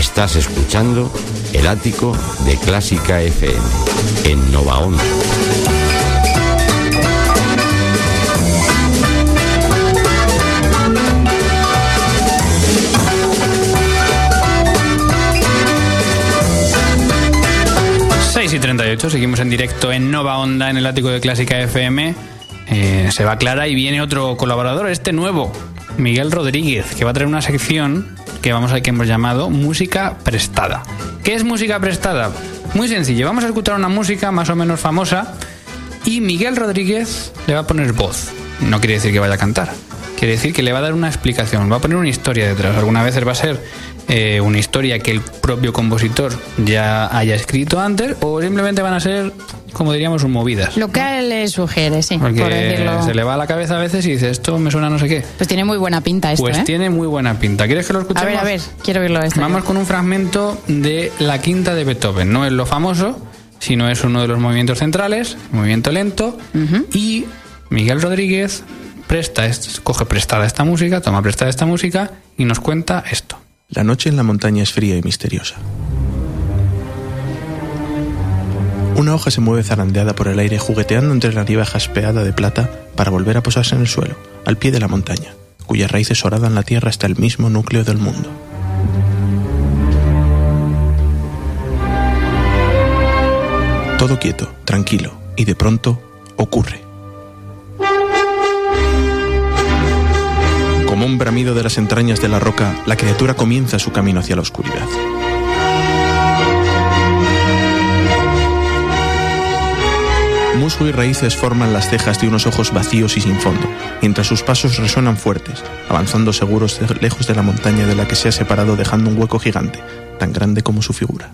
Estás escuchando El Ático de Clásica FM en Nova Onda. y 38, seguimos en directo en Nova Onda en el ático de Clásica FM. Eh, se va Clara y viene otro colaborador, este nuevo, Miguel Rodríguez, que va a traer una sección que vamos a que hemos llamado música prestada. ¿Qué es música prestada? Muy sencillo, vamos a escuchar una música más o menos famosa y Miguel Rodríguez le va a poner voz. No quiere decir que vaya a cantar, quiere decir que le va a dar una explicación, va a poner una historia detrás. Algunas veces va a ser eh, una historia que el propio compositor ya haya escrito antes o simplemente van a ser, como diríamos, movidas. Lo que a él le sugiere, sí. Porque por decirlo. se le va a la cabeza a veces y dice, esto me suena no sé qué. Pues tiene muy buena pinta esto, Pues ¿eh? tiene muy buena pinta. ¿Quieres que lo A escuchemos? ver, a ver, quiero verlo esto. Vamos con un fragmento de la quinta de Beethoven. No es lo famoso, sino es uno de los movimientos centrales, movimiento lento. Y Miguel Rodríguez presta, es- coge prestada esta música, toma prestada esta música y nos cuenta esto. La noche en la montaña es fría y misteriosa. Una hoja se mueve zarandeada por el aire jugueteando entre la nieve jaspeada de plata para volver a posarse en el suelo, al pie de la montaña, cuyas raíces horadan la tierra hasta el mismo núcleo del mundo. Todo quieto, tranquilo, y de pronto ocurre. Como un bramido de las entrañas de la roca, la criatura comienza su camino hacia la oscuridad. Musgo y raíces forman las cejas de unos ojos vacíos y sin fondo, mientras sus pasos resuenan fuertes, avanzando seguros lejos de la montaña de la que se ha separado dejando un hueco gigante, tan grande como su figura.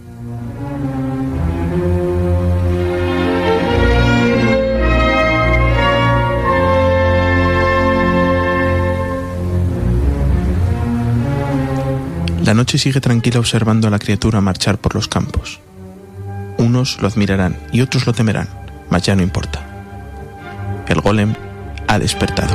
La noche sigue tranquila observando a la criatura marchar por los campos. Unos lo admirarán y otros lo temerán, mas ya no importa. El golem ha despertado.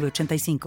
906985.